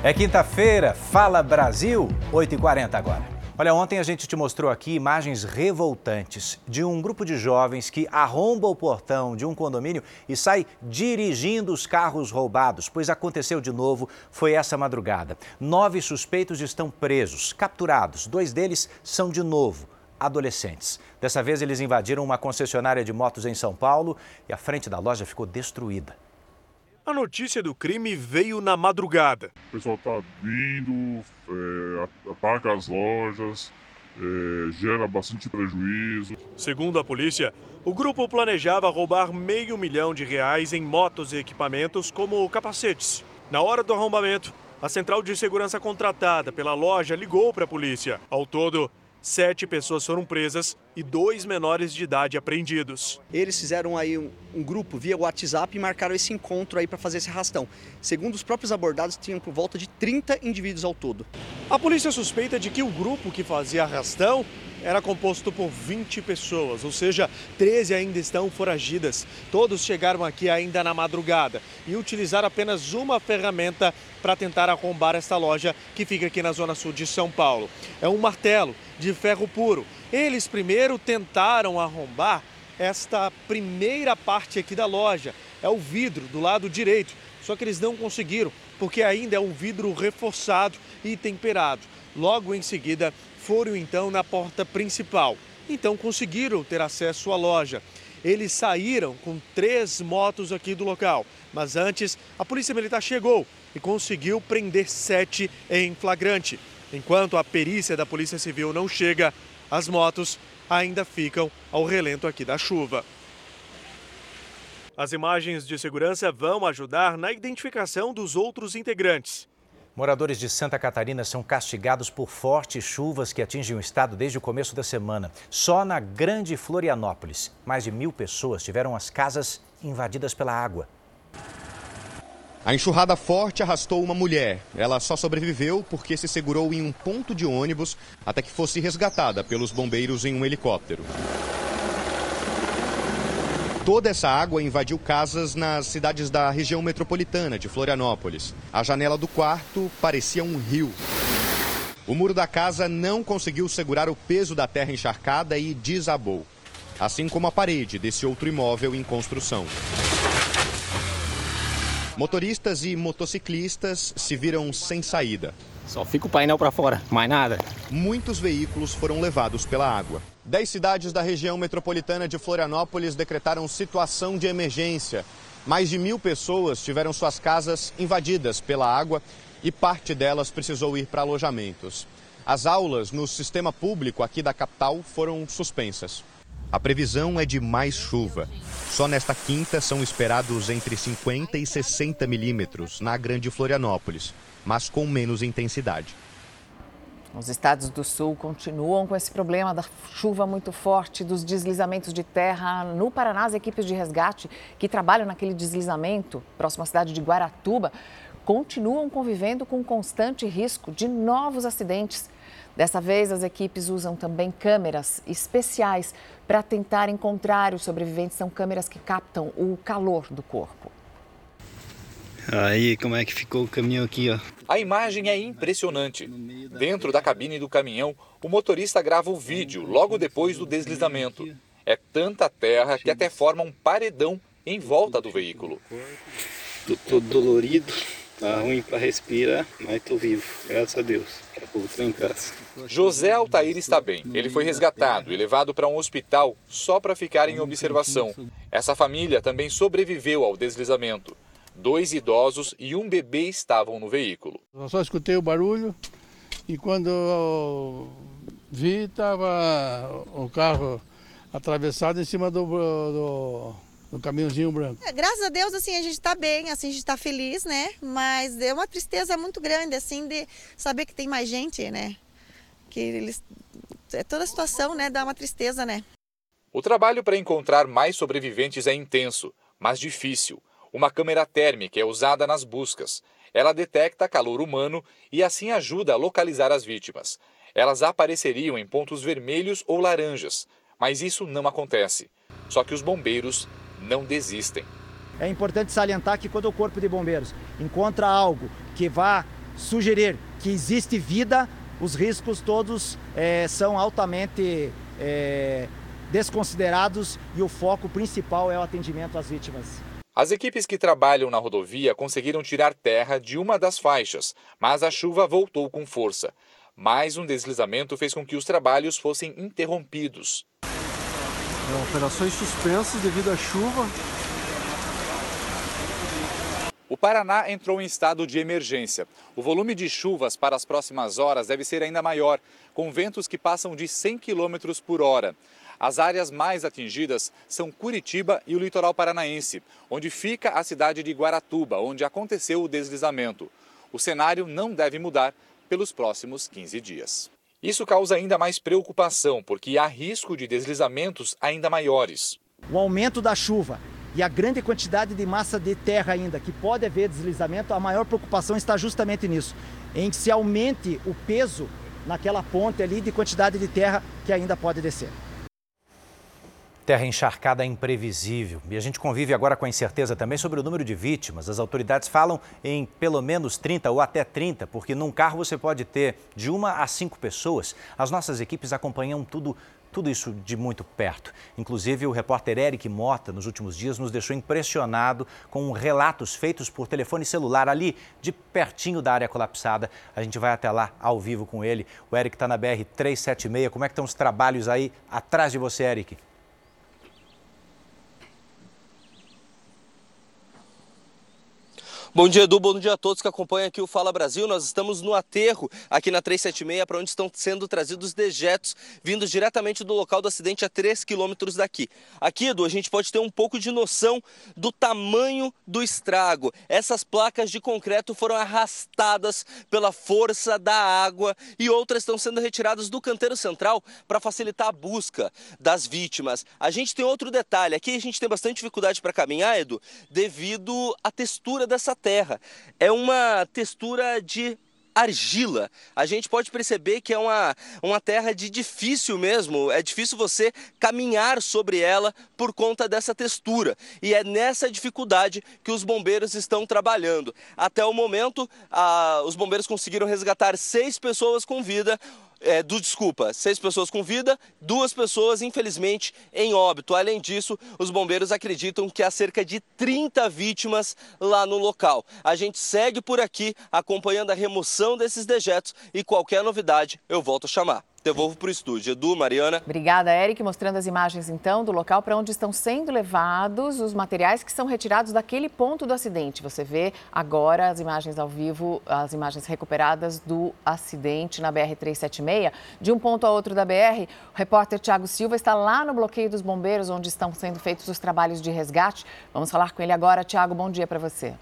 É quinta-feira, Fala Brasil, 8h40 agora. Olha, ontem a gente te mostrou aqui imagens revoltantes de um grupo de jovens que arromba o portão de um condomínio e sai dirigindo os carros roubados, pois aconteceu de novo, foi essa madrugada. Nove suspeitos estão presos, capturados. Dois deles são de novo adolescentes. Dessa vez eles invadiram uma concessionária de motos em São Paulo e a frente da loja ficou destruída. A notícia do crime veio na madrugada. O pessoal tá vindo, é, ataca as lojas, é, gera bastante prejuízo. Segundo a polícia, o grupo planejava roubar meio milhão de reais em motos e equipamentos como capacetes. Na hora do arrombamento, a central de segurança contratada pela loja ligou para a polícia. Ao todo, Sete pessoas foram presas e dois menores de idade apreendidos. Eles fizeram aí um, um grupo via WhatsApp e marcaram esse encontro aí para fazer esse arrastão. Segundo os próprios abordados, tinham por volta de 30 indivíduos ao todo. A polícia suspeita de que o grupo que fazia arrastão era composto por 20 pessoas, ou seja, 13 ainda estão foragidas. Todos chegaram aqui ainda na madrugada e utilizaram apenas uma ferramenta para tentar arrombar esta loja que fica aqui na zona sul de São Paulo. É um martelo de ferro puro. Eles primeiro tentaram arrombar esta primeira parte aqui da loja. É o vidro do lado direito. Só que eles não conseguiram, porque ainda é um vidro reforçado e temperado. Logo em seguida, foram então na porta principal. Então conseguiram ter acesso à loja. Eles saíram com três motos aqui do local, mas antes a Polícia Militar chegou e conseguiu prender sete em flagrante. Enquanto a perícia da Polícia Civil não chega, as motos ainda ficam ao relento aqui da chuva. As imagens de segurança vão ajudar na identificação dos outros integrantes. Moradores de Santa Catarina são castigados por fortes chuvas que atingem o estado desde o começo da semana. Só na Grande Florianópolis, mais de mil pessoas tiveram as casas invadidas pela água. A enxurrada forte arrastou uma mulher. Ela só sobreviveu porque se segurou em um ponto de ônibus até que fosse resgatada pelos bombeiros em um helicóptero. Toda essa água invadiu casas nas cidades da região metropolitana de Florianópolis. A janela do quarto parecia um rio. O muro da casa não conseguiu segurar o peso da terra encharcada e desabou, assim como a parede desse outro imóvel em construção. Motoristas e motociclistas se viram sem saída. Só fica o painel para fora, mais nada. Muitos veículos foram levados pela água. Dez cidades da região metropolitana de Florianópolis decretaram situação de emergência. Mais de mil pessoas tiveram suas casas invadidas pela água e parte delas precisou ir para alojamentos. As aulas no sistema público aqui da capital foram suspensas. A previsão é de mais chuva. Só nesta quinta são esperados entre 50 e 60 milímetros na Grande Florianópolis mas com menos intensidade. Os estados do sul continuam com esse problema da chuva muito forte, dos deslizamentos de terra. No Paraná, as equipes de resgate que trabalham naquele deslizamento, próximo à cidade de Guaratuba, continuam convivendo com constante risco de novos acidentes. Dessa vez, as equipes usam também câmeras especiais para tentar encontrar os sobreviventes. São câmeras que captam o calor do corpo. Aí, como é que ficou o caminhão aqui, ó? A imagem é impressionante. Dentro da cabine do caminhão, o motorista grava o vídeo logo depois do deslizamento. É tanta terra que até forma um paredão em volta do veículo. Tô todo dolorido, tá ruim para respirar, mas tô vivo, graças a Deus. Daqui a pouco tô em casa. José Altair está bem. Ele foi resgatado e levado para um hospital só para ficar em observação. Essa família também sobreviveu ao deslizamento. Dois idosos e um bebê estavam no veículo. Eu só escutei o barulho e quando vi, estava o carro atravessado em cima do, do, do caminhãozinho branco. É, graças a Deus, assim, a gente está bem, assim, a gente está feliz, né? Mas deu uma tristeza muito grande, assim, de saber que tem mais gente, né? Que eles... É toda a situação, né? Dá uma tristeza, né? O trabalho para encontrar mais sobreviventes é intenso, mas difícil. Uma câmera térmica é usada nas buscas. Ela detecta calor humano e assim ajuda a localizar as vítimas. Elas apareceriam em pontos vermelhos ou laranjas, mas isso não acontece. Só que os bombeiros não desistem. É importante salientar que quando o Corpo de Bombeiros encontra algo que vá sugerir que existe vida, os riscos todos é, são altamente é, desconsiderados e o foco principal é o atendimento às vítimas. As equipes que trabalham na rodovia conseguiram tirar terra de uma das faixas, mas a chuva voltou com força. Mais um deslizamento fez com que os trabalhos fossem interrompidos. É, operações suspensas devido à chuva. O Paraná entrou em estado de emergência. O volume de chuvas para as próximas horas deve ser ainda maior, com ventos que passam de 100 km por hora. As áreas mais atingidas são Curitiba e o litoral paranaense, onde fica a cidade de Guaratuba, onde aconteceu o deslizamento. O cenário não deve mudar pelos próximos 15 dias. Isso causa ainda mais preocupação, porque há risco de deslizamentos ainda maiores. O aumento da chuva e a grande quantidade de massa de terra ainda, que pode haver deslizamento, a maior preocupação está justamente nisso, em que se aumente o peso naquela ponte ali de quantidade de terra que ainda pode descer. Terra encharcada é imprevisível e a gente convive agora com a incerteza também sobre o número de vítimas. As autoridades falam em pelo menos 30 ou até 30, porque num carro você pode ter de uma a cinco pessoas. As nossas equipes acompanham tudo tudo isso de muito perto. Inclusive, o repórter Eric Mota, nos últimos dias, nos deixou impressionado com relatos feitos por telefone celular ali, de pertinho da área colapsada. A gente vai até lá, ao vivo com ele. O Eric está na BR-376. Como é que estão os trabalhos aí atrás de você, Eric? Bom dia, Edu. Bom dia a todos que acompanham aqui o Fala Brasil. Nós estamos no aterro aqui na 376, para onde estão sendo trazidos dejetos vindos diretamente do local do acidente a 3 quilômetros daqui. Aqui, Edu, a gente pode ter um pouco de noção do tamanho do estrago. Essas placas de concreto foram arrastadas pela força da água e outras estão sendo retiradas do canteiro central para facilitar a busca das vítimas. A gente tem outro detalhe. Aqui a gente tem bastante dificuldade para caminhar, Edu, devido à textura dessa terra. É uma textura de argila. A gente pode perceber que é uma, uma terra de difícil mesmo, é difícil você caminhar sobre ela por conta dessa textura. E é nessa dificuldade que os bombeiros estão trabalhando. Até o momento, a, os bombeiros conseguiram resgatar seis pessoas com vida é, do desculpa, seis pessoas com vida, duas pessoas, infelizmente, em óbito. Além disso, os bombeiros acreditam que há cerca de 30 vítimas lá no local. A gente segue por aqui acompanhando a remoção desses dejetos e qualquer novidade eu volto a chamar. Devolvo para o estúdio. Edu, Mariana. Obrigada, Eric. Mostrando as imagens, então, do local para onde estão sendo levados os materiais que são retirados daquele ponto do acidente. Você vê agora as imagens ao vivo, as imagens recuperadas do acidente na BR-376. De um ponto a outro da BR, o repórter Tiago Silva está lá no bloqueio dos bombeiros, onde estão sendo feitos os trabalhos de resgate. Vamos falar com ele agora. Tiago, bom dia para você.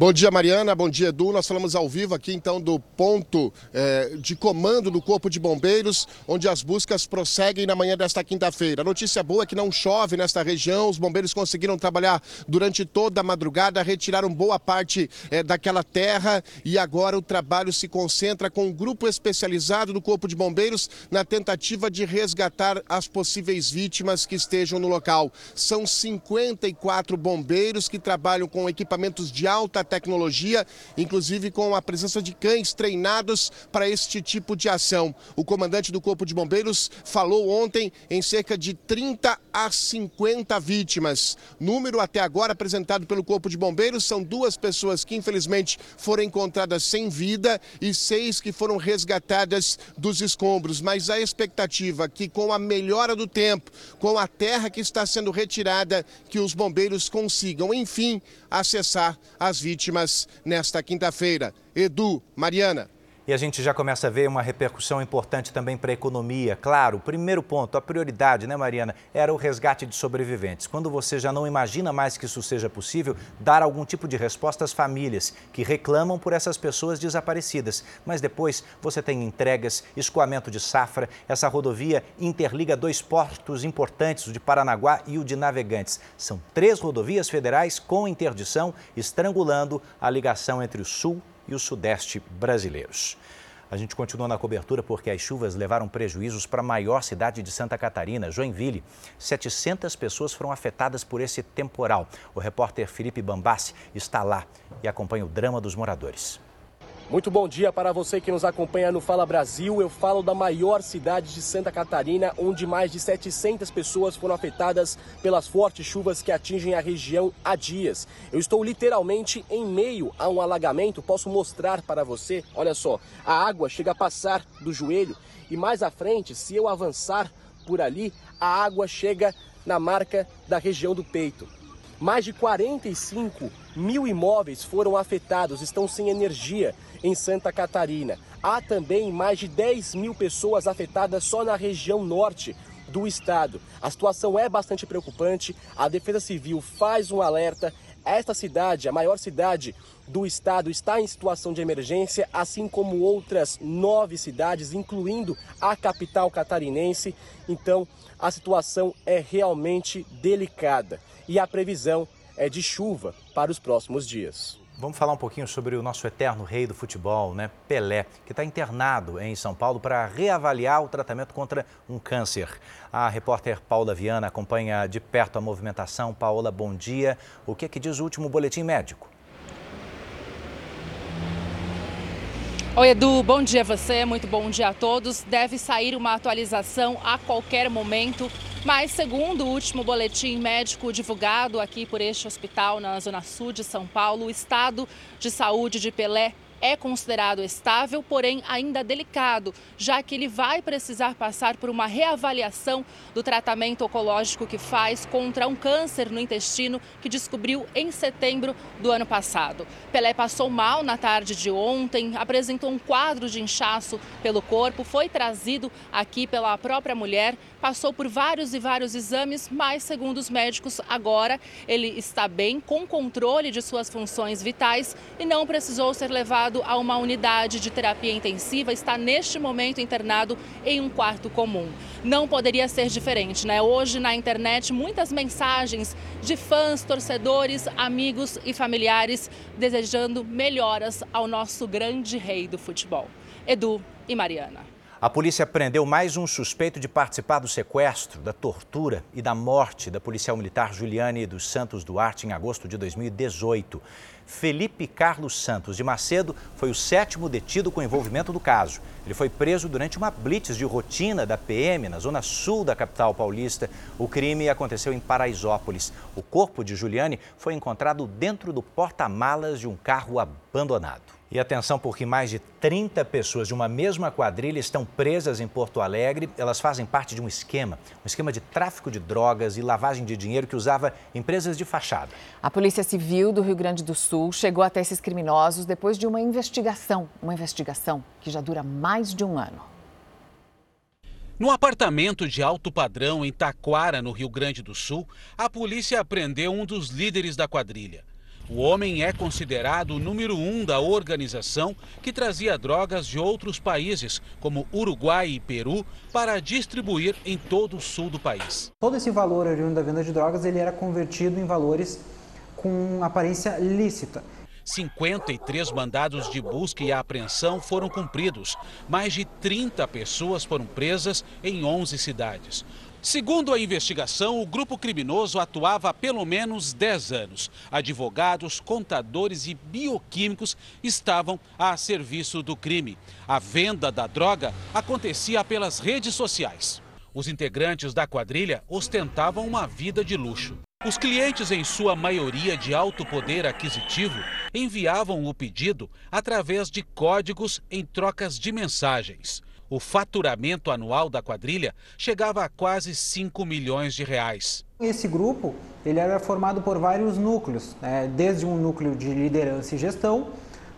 Bom dia, Mariana. Bom dia, Edu. Nós falamos ao vivo aqui, então, do ponto eh, de comando do Corpo de Bombeiros, onde as buscas prosseguem na manhã desta quinta-feira. A notícia boa é que não chove nesta região. Os bombeiros conseguiram trabalhar durante toda a madrugada, retiraram boa parte eh, daquela terra e agora o trabalho se concentra com um grupo especializado do Corpo de Bombeiros na tentativa de resgatar as possíveis vítimas que estejam no local. São 54 bombeiros que trabalham com equipamentos de alta tecnologia, inclusive com a presença de cães treinados para este tipo de ação. O comandante do Corpo de Bombeiros falou ontem em cerca de 30 a 50 vítimas. Número até agora apresentado pelo Corpo de Bombeiros são duas pessoas que infelizmente foram encontradas sem vida e seis que foram resgatadas dos escombros. Mas a expectativa que com a melhora do tempo, com a terra que está sendo retirada, que os bombeiros consigam, enfim, acessar as vítimas vítimas nesta quinta-feira. Edu, Mariana. E a gente já começa a ver uma repercussão importante também para a economia. Claro, o primeiro ponto, a prioridade, né, Mariana, era o resgate de sobreviventes. Quando você já não imagina mais que isso seja possível, dar algum tipo de resposta às famílias que reclamam por essas pessoas desaparecidas. Mas depois você tem entregas, escoamento de safra. Essa rodovia interliga dois portos importantes, o de Paranaguá e o de Navegantes. São três rodovias federais com interdição, estrangulando a ligação entre o sul e o sudeste brasileiros. A gente continua na cobertura porque as chuvas levaram prejuízos para a maior cidade de Santa Catarina, Joinville. 700 pessoas foram afetadas por esse temporal. O repórter Felipe Bambassi está lá e acompanha o drama dos moradores. Muito bom dia para você que nos acompanha no Fala Brasil. Eu falo da maior cidade de Santa Catarina, onde mais de 700 pessoas foram afetadas pelas fortes chuvas que atingem a região há dias. Eu estou literalmente em meio a um alagamento. Posso mostrar para você. Olha só, a água chega a passar do joelho e mais à frente, se eu avançar por ali, a água chega na marca da região do peito. Mais de 45 mil imóveis foram afetados, estão sem energia em Santa Catarina. Há também mais de 10 mil pessoas afetadas só na região norte do estado. A situação é bastante preocupante. A Defesa Civil faz um alerta. Esta cidade, a maior cidade do estado, está em situação de emergência, assim como outras nove cidades, incluindo a capital catarinense. Então, a situação é realmente delicada e a previsão é de chuva para os próximos dias. Vamos falar um pouquinho sobre o nosso eterno rei do futebol, né? Pelé, que está internado em São Paulo para reavaliar o tratamento contra um câncer. A repórter Paula Viana acompanha de perto a movimentação. Paula, bom dia. O que, é que diz o último boletim médico? Oi, Edu, bom dia a você, muito bom dia a todos. Deve sair uma atualização a qualquer momento, mas segundo o último boletim médico divulgado aqui por este hospital na Zona Sul de São Paulo, o estado de saúde de Pelé é considerado estável, porém ainda delicado, já que ele vai precisar passar por uma reavaliação do tratamento oncológico que faz contra um câncer no intestino que descobriu em setembro do ano passado. Pelé passou mal na tarde de ontem, apresentou um quadro de inchaço pelo corpo, foi trazido aqui pela própria mulher, passou por vários e vários exames, mas segundo os médicos, agora ele está bem, com controle de suas funções vitais e não precisou ser levado a uma unidade de terapia intensiva, está neste momento internado em um quarto comum. Não poderia ser diferente, né? Hoje na internet muitas mensagens de fãs, torcedores, amigos e familiares desejando melhoras ao nosso grande rei do futebol. Edu e Mariana. A polícia prendeu mais um suspeito de participar do sequestro, da tortura e da morte da policial militar Juliane dos Santos Duarte em agosto de 2018. Felipe Carlos Santos de Macedo foi o sétimo detido com envolvimento do caso. Ele foi preso durante uma blitz de rotina da PM na zona sul da capital paulista. O crime aconteceu em Paraisópolis. O corpo de Juliane foi encontrado dentro do porta-malas de um carro abandonado. E atenção, porque mais de 30 pessoas de uma mesma quadrilha estão presas em Porto Alegre. Elas fazem parte de um esquema, um esquema de tráfico de drogas e lavagem de dinheiro que usava empresas de fachada. A Polícia Civil do Rio Grande do Sul chegou até esses criminosos depois de uma investigação, uma investigação que já dura mais de um ano. No apartamento de alto padrão em Taquara, no Rio Grande do Sul, a polícia apreendeu um dos líderes da quadrilha. O homem é considerado o número um da organização que trazia drogas de outros países, como Uruguai e Peru, para distribuir em todo o sul do país. Todo esse valor oriundo da venda de drogas ele era convertido em valores com aparência lícita. 53 mandados de busca e apreensão foram cumpridos. Mais de 30 pessoas foram presas em 11 cidades. Segundo a investigação, o grupo criminoso atuava há pelo menos 10 anos. Advogados, contadores e bioquímicos estavam a serviço do crime. A venda da droga acontecia pelas redes sociais. Os integrantes da quadrilha ostentavam uma vida de luxo. Os clientes, em sua maioria de alto poder aquisitivo, enviavam o pedido através de códigos em trocas de mensagens. O faturamento anual da quadrilha chegava a quase 5 milhões de reais. Esse grupo ele era formado por vários núcleos, né? desde um núcleo de liderança e gestão,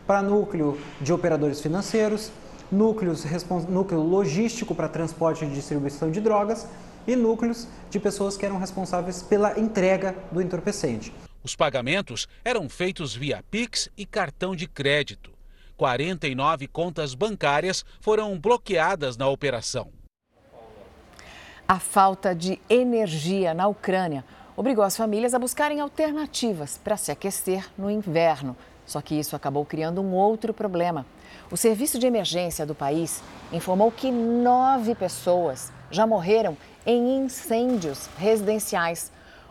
para núcleo de operadores financeiros, núcleos, núcleo logístico para transporte e distribuição de drogas e núcleos de pessoas que eram responsáveis pela entrega do entorpecente. Os pagamentos eram feitos via Pix e cartão de crédito. 49 contas bancárias foram bloqueadas na operação. A falta de energia na Ucrânia obrigou as famílias a buscarem alternativas para se aquecer no inverno. Só que isso acabou criando um outro problema. O serviço de emergência do país informou que nove pessoas já morreram em incêndios residenciais.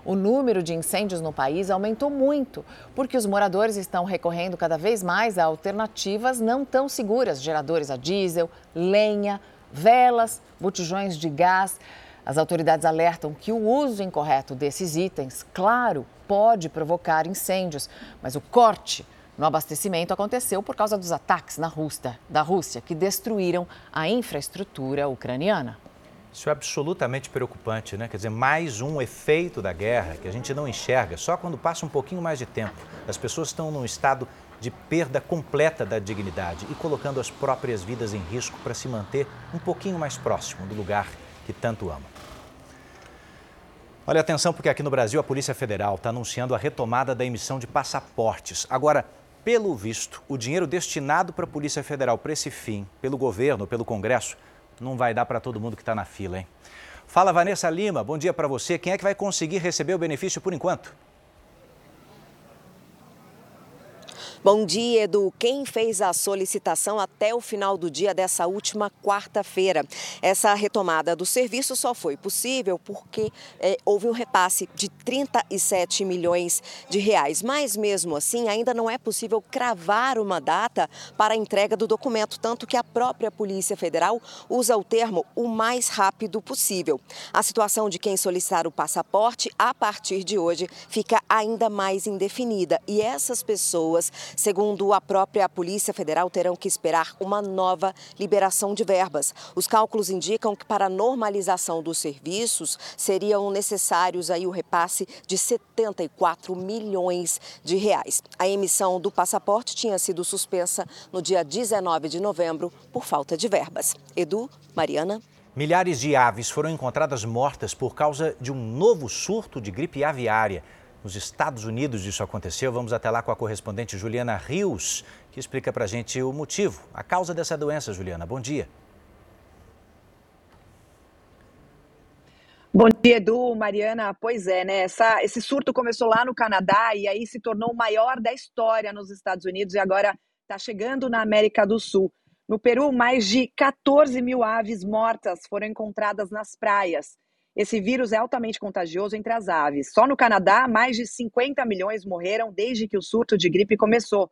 O número de incêndios no país aumentou muito, porque os moradores estão recorrendo cada vez mais a alternativas não tão seguras geradores a diesel, lenha, velas, botijões de gás. As autoridades alertam que o uso incorreto desses itens, claro, pode provocar incêndios, mas o corte no abastecimento aconteceu por causa dos ataques na Rússia, da Rússia, que destruíram a infraestrutura ucraniana. Isso é absolutamente preocupante, né? Quer dizer, mais um efeito da guerra que a gente não enxerga só quando passa um pouquinho mais de tempo. As pessoas estão num estado de perda completa da dignidade e colocando as próprias vidas em risco para se manter um pouquinho mais próximo do lugar que tanto amam. Olha atenção, porque aqui no Brasil a Polícia Federal está anunciando a retomada da emissão de passaportes. Agora, pelo visto, o dinheiro destinado para a Polícia Federal para esse fim, pelo governo, pelo Congresso, não vai dar para todo mundo que está na fila, hein? Fala, Vanessa Lima, bom dia para você. Quem é que vai conseguir receber o benefício por enquanto? Bom dia, Edu. Quem fez a solicitação até o final do dia dessa última quarta-feira? Essa retomada do serviço só foi possível porque é, houve um repasse de 37 milhões de reais. Mas mesmo assim, ainda não é possível cravar uma data para a entrega do documento, tanto que a própria Polícia Federal usa o termo o mais rápido possível. A situação de quem solicitar o passaporte a partir de hoje fica ainda mais indefinida e essas pessoas Segundo a própria Polícia Federal, terão que esperar uma nova liberação de verbas. Os cálculos indicam que para a normalização dos serviços seriam necessários aí o repasse de 74 milhões de reais. A emissão do passaporte tinha sido suspensa no dia 19 de novembro por falta de verbas. Edu, Mariana. Milhares de aves foram encontradas mortas por causa de um novo surto de gripe aviária. Nos Estados Unidos isso aconteceu. Vamos até lá com a correspondente Juliana Rios, que explica para a gente o motivo, a causa dessa doença. Juliana, bom dia. Bom dia, Edu, Mariana. Pois é, né? Essa, esse surto começou lá no Canadá e aí se tornou o maior da história nos Estados Unidos e agora está chegando na América do Sul. No Peru, mais de 14 mil aves mortas foram encontradas nas praias. Esse vírus é altamente contagioso entre as aves. Só no Canadá, mais de 50 milhões morreram desde que o surto de gripe começou.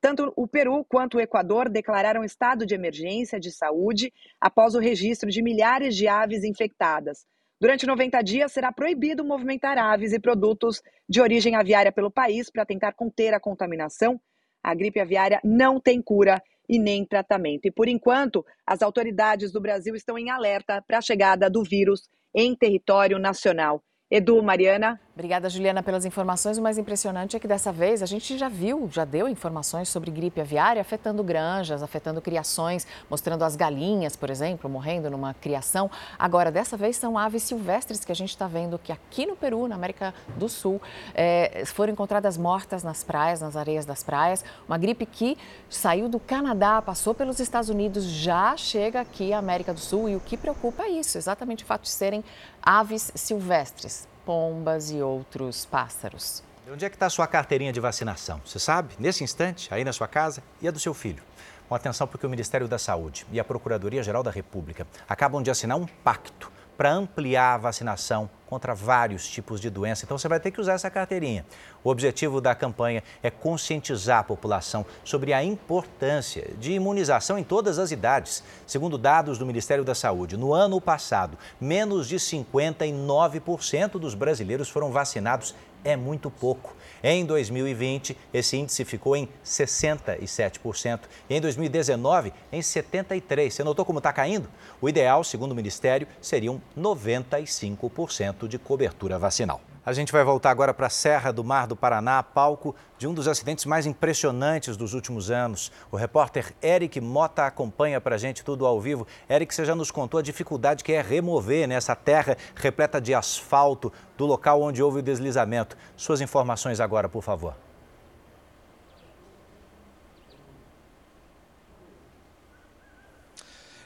Tanto o Peru quanto o Equador declararam estado de emergência de saúde após o registro de milhares de aves infectadas. Durante 90 dias será proibido movimentar aves e produtos de origem aviária pelo país para tentar conter a contaminação. A gripe aviária não tem cura e nem tratamento. E por enquanto, as autoridades do Brasil estão em alerta para a chegada do vírus em território nacional. Edu, Mariana. Obrigada, Juliana, pelas informações. O mais impressionante é que dessa vez a gente já viu, já deu informações sobre gripe aviária afetando granjas, afetando criações, mostrando as galinhas, por exemplo, morrendo numa criação. Agora, dessa vez são aves silvestres que a gente está vendo que aqui no Peru, na América do Sul, é, foram encontradas mortas nas praias, nas areias das praias. Uma gripe que saiu do Canadá, passou pelos Estados Unidos, já chega aqui à América do Sul. E o que preocupa é isso, exatamente o fato de serem aves silvestres pombas e outros pássaros. Onde é que está a sua carteirinha de vacinação? Você sabe? Nesse instante, aí na sua casa e a do seu filho. Com atenção porque o Ministério da Saúde e a Procuradoria-Geral da República acabam de assinar um pacto para ampliar a vacinação contra vários tipos de doença. Então você vai ter que usar essa carteirinha. O objetivo da campanha é conscientizar a população sobre a importância de imunização em todas as idades. Segundo dados do Ministério da Saúde, no ano passado, menos de 59% dos brasileiros foram vacinados. É muito pouco. Em 2020, esse índice ficou em 67% e em 2019 em 73%. Você notou como está caindo? O ideal, segundo o Ministério, seriam 95% de cobertura vacinal. A gente vai voltar agora para a Serra do Mar do Paraná, palco de um dos acidentes mais impressionantes dos últimos anos. O repórter Eric Mota acompanha para a gente tudo ao vivo. Eric, você já nos contou a dificuldade que é remover nessa né, terra repleta de asfalto do local onde houve o deslizamento. Suas informações agora, por favor.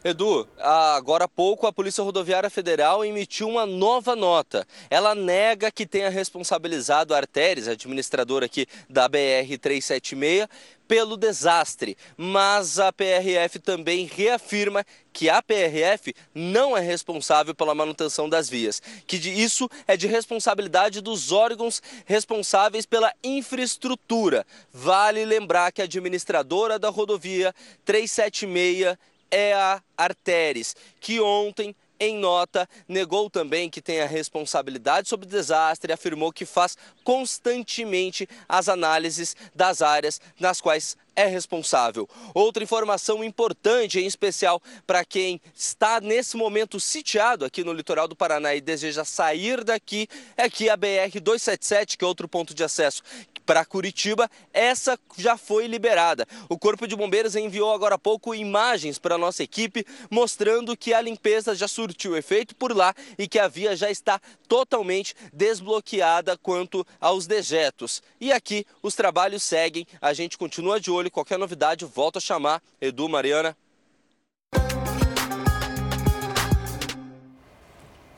Edu, agora há pouco a Polícia Rodoviária Federal emitiu uma nova nota. Ela nega que tenha responsabilizado a Artéres, administradora aqui da BR-376, pelo desastre, mas a PRF também reafirma que a PRF não é responsável pela manutenção das vias, que isso é de responsabilidade dos órgãos responsáveis pela infraestrutura. Vale lembrar que a administradora da rodovia 376 é a Arteres, que ontem em nota, negou também que tem a responsabilidade sobre o desastre e afirmou que faz constantemente as análises das áreas nas quais é responsável. Outra informação importante, em especial para quem está nesse momento sitiado aqui no litoral do Paraná e deseja sair daqui, é que a BR 277, que é outro ponto de acesso para Curitiba, essa já foi liberada. O Corpo de Bombeiros enviou agora há pouco imagens para a nossa equipe mostrando que a limpeza já surtiu efeito por lá e que a via já está totalmente desbloqueada quanto aos dejetos. E aqui os trabalhos seguem, a gente continua de olho, qualquer novidade volta a chamar. Edu, Mariana.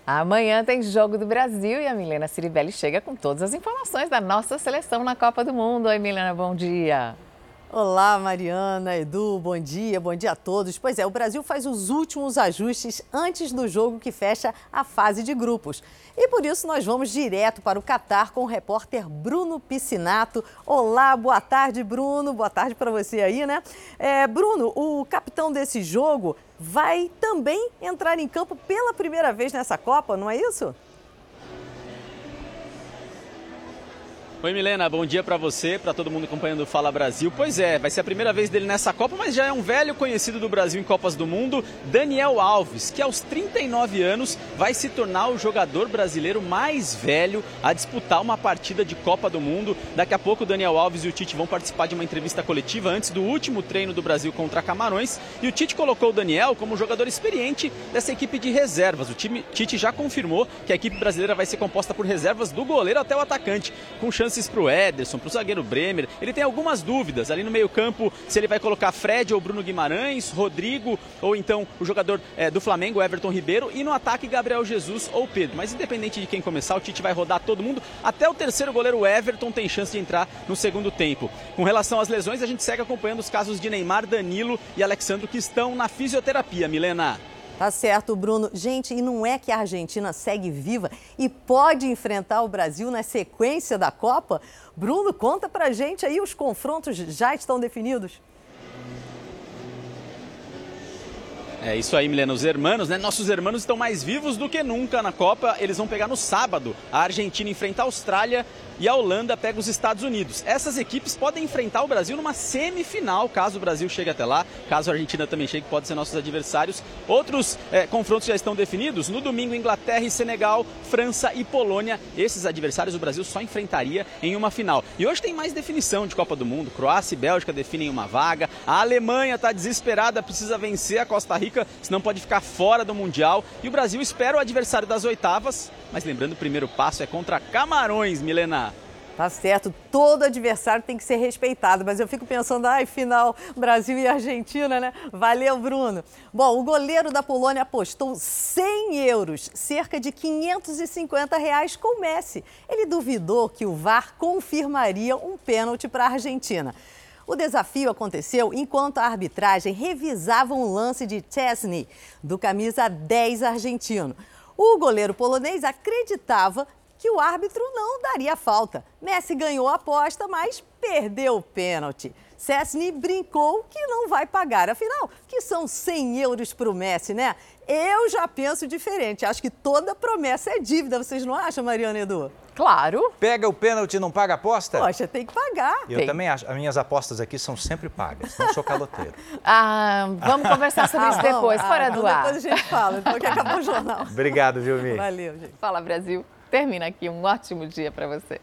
Amanhã tem Jogo do Brasil e a Milena Ciribelli chega com todas as informações da nossa seleção na Copa do Mundo. Oi, Milena, bom dia. Olá, Mariana, Edu, bom dia, bom dia a todos. Pois é, o Brasil faz os últimos ajustes antes do jogo que fecha a fase de grupos. E por isso nós vamos direto para o Catar com o repórter Bruno Piscinato. Olá, boa tarde, Bruno. Boa tarde para você aí, né? É, Bruno, o capitão desse jogo vai também entrar em campo pela primeira vez nessa Copa, não é isso? Oi Milena, bom dia para você, para todo mundo acompanhando o Fala Brasil. Pois é, vai ser a primeira vez dele nessa Copa, mas já é um velho conhecido do Brasil em Copas do Mundo, Daniel Alves, que aos 39 anos vai se tornar o jogador brasileiro mais velho a disputar uma partida de Copa do Mundo. Daqui a pouco Daniel Alves e o Tite vão participar de uma entrevista coletiva antes do último treino do Brasil contra Camarões, e o Tite colocou o Daniel como jogador experiente dessa equipe de reservas. O time Tite já confirmou que a equipe brasileira vai ser composta por reservas do goleiro até o atacante, com chance chances para o Ederson, para o zagueiro Bremer. Ele tem algumas dúvidas ali no meio-campo se ele vai colocar Fred ou Bruno Guimarães, Rodrigo ou então o jogador é, do Flamengo, Everton Ribeiro, e no ataque Gabriel Jesus ou Pedro. Mas independente de quem começar, o Tite vai rodar todo mundo. Até o terceiro goleiro Everton tem chance de entrar no segundo tempo. Com relação às lesões, a gente segue acompanhando os casos de Neymar, Danilo e Alexandro que estão na fisioterapia. Milena. Tá certo, Bruno. Gente, e não é que a Argentina segue viva e pode enfrentar o Brasil na sequência da Copa? Bruno, conta pra gente aí, os confrontos já estão definidos? É isso aí, Milena. Os hermanos, né? Nossos hermanos estão mais vivos do que nunca na Copa. Eles vão pegar no sábado. A Argentina enfrenta a Austrália e a Holanda pega os Estados Unidos. Essas equipes podem enfrentar o Brasil numa semifinal, caso o Brasil chegue até lá, caso a Argentina também chegue, pode ser nossos adversários. Outros é, confrontos já estão definidos. No domingo, Inglaterra e Senegal, França e Polônia. Esses adversários o Brasil só enfrentaria em uma final. E hoje tem mais definição de Copa do Mundo. Croácia e Bélgica definem uma vaga. A Alemanha está desesperada, precisa vencer a Costa Rica, senão pode ficar fora do Mundial. E o Brasil espera o adversário das oitavas. Mas lembrando, o primeiro passo é contra Camarões, Milena. Tá certo, todo adversário tem que ser respeitado, mas eu fico pensando, ai, final Brasil e Argentina, né? Valeu, Bruno. Bom, o goleiro da Polônia apostou 100 euros, cerca de 550 reais com o Messi. Ele duvidou que o VAR confirmaria um pênalti para a Argentina. O desafio aconteceu enquanto a arbitragem revisava um lance de Chesney, do camisa 10 argentino. O goleiro polonês acreditava que o árbitro não daria falta. Messi ganhou a aposta, mas perdeu o pênalti. Cessny brincou que não vai pagar. Afinal, que são 100 euros para o Messi, né? Eu já penso diferente. Acho que toda promessa é dívida. Vocês não acham, Mariana Edu? Claro. Pega o pênalti e não paga a aposta? Poxa, tem que pagar. Eu tem. também acho. As minhas apostas aqui são sempre pagas. Não sou caloteiro. ah, vamos conversar sobre isso depois, ah, fora do ar. Depois a gente fala, porque acabou o jornal. Obrigado, viu, Mi? Valeu, gente. Fala, Brasil. Termina aqui. Um ótimo dia para você.